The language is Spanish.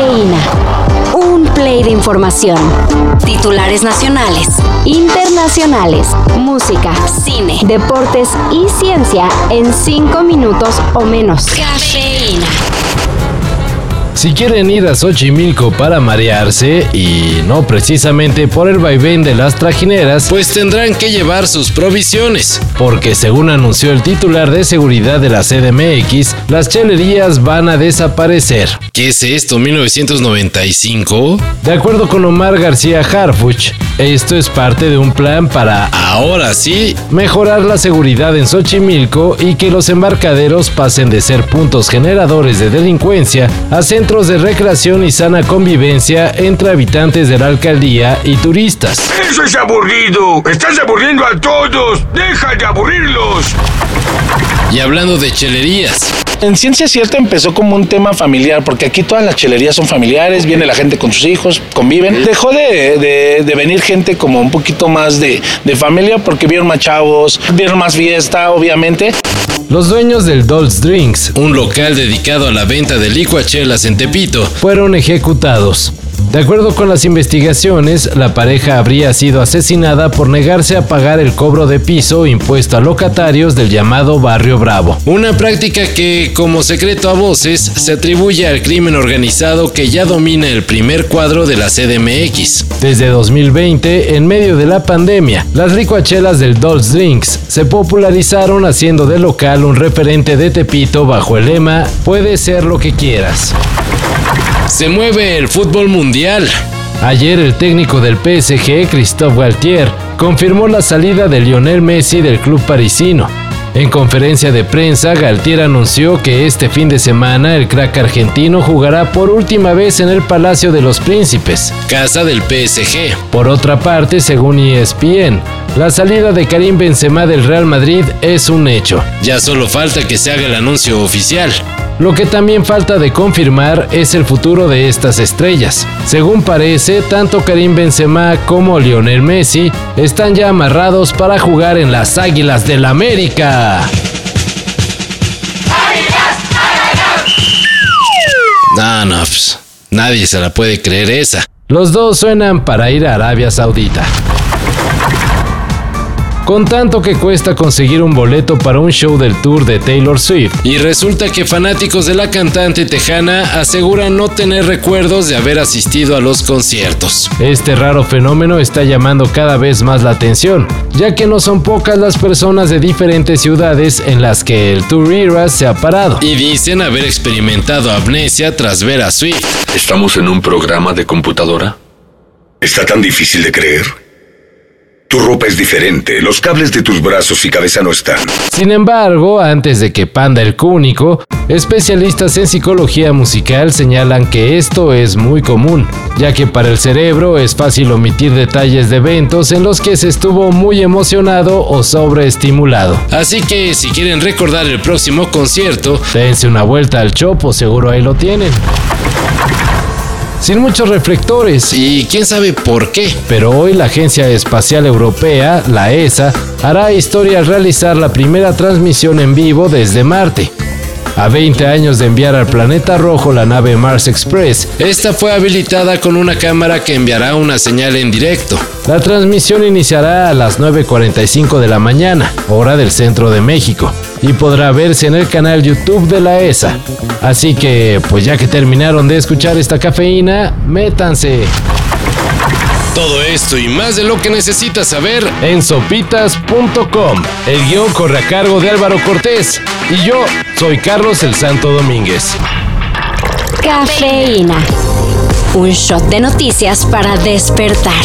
Cafeína. Un play de información. Titulares nacionales, internacionales, música, cine, deportes y ciencia en 5 minutos o menos. Cafeína. Si quieren ir a Xochimilco para marearse, y no precisamente por el vaivén de las trajineras, pues tendrán que llevar sus provisiones, porque según anunció el titular de seguridad de la CDMX, las chelerías van a desaparecer. ¿Qué es esto, 1995? De acuerdo con Omar García Harfuch, esto es parte de un plan para, ahora sí, mejorar la seguridad en Xochimilco y que los embarcaderos pasen de ser puntos generadores de delincuencia a centros de recreación y sana convivencia entre habitantes de la alcaldía y turistas. Eso es aburrido. Estás aburriendo a todos. Deja de aburrirlos. Y hablando de chelerías. En ciencia cierta empezó como un tema familiar, porque aquí todas las chelerías son familiares, viene la gente con sus hijos, conviven. Dejó de, venir gente como un poquito más de, de familia, porque vieron más chavos, vieron más fiesta, obviamente. Los dueños del Dolls Drinks, un local dedicado a la venta de licuachelas en Tepito, fueron ejecutados. De acuerdo con las investigaciones, la pareja habría sido asesinada por negarse a pagar el cobro de piso impuesto a locatarios del llamado Barrio Bravo. Una práctica que, como secreto a voces, se atribuye al crimen organizado que ya domina el primer cuadro de la CDMX. Desde 2020, en medio de la pandemia, las ricoachelas del Dolls Drinks se popularizaron haciendo del local un referente de Tepito bajo el lema Puede ser lo que quieras. Se mueve el fútbol mundial. Ayer el técnico del PSG, Christophe Galtier, confirmó la salida de Lionel Messi del club parisino. En conferencia de prensa, Galtier anunció que este fin de semana el crack argentino jugará por última vez en el Palacio de los Príncipes, casa del PSG. Por otra parte, según ESPN, la salida de Karim Benzema del Real Madrid es un hecho. Ya solo falta que se haga el anuncio oficial. Lo que también falta de confirmar es el futuro de estas estrellas. Según parece, tanto Karim Benzema como Lionel Messi están ya amarrados para jugar en las Águilas del América. No, no, pues, nadie se la puede creer esa. Los dos suenan para ir a Arabia Saudita con tanto que cuesta conseguir un boleto para un show del tour de Taylor Swift. Y resulta que fanáticos de la cantante tejana aseguran no tener recuerdos de haber asistido a los conciertos. Este raro fenómeno está llamando cada vez más la atención, ya que no son pocas las personas de diferentes ciudades en las que el Tour Era se ha parado. Y dicen haber experimentado amnesia tras ver a Swift. ¿Estamos en un programa de computadora? ¿Está tan difícil de creer? Tu ropa es diferente, los cables de tus brazos y cabeza no están. Sin embargo, antes de que Panda el Cúnico, especialistas en psicología musical señalan que esto es muy común, ya que para el cerebro es fácil omitir detalles de eventos en los que se estuvo muy emocionado o sobreestimulado. Así que si quieren recordar el próximo concierto, dense una vuelta al Chopo, seguro ahí lo tienen sin muchos reflectores y quién sabe por qué. Pero hoy la Agencia Espacial Europea, la ESA, hará historia al realizar la primera transmisión en vivo desde Marte. A 20 años de enviar al planeta rojo la nave Mars Express, esta fue habilitada con una cámara que enviará una señal en directo. La transmisión iniciará a las 9.45 de la mañana, hora del centro de México, y podrá verse en el canal YouTube de la ESA. Así que, pues ya que terminaron de escuchar esta cafeína, métanse. Todo esto y más de lo que necesitas saber en sopitas.com. El guion corre a cargo de Álvaro Cortés y yo soy Carlos el Santo Domínguez. Cafeína. Un shot de noticias para despertar.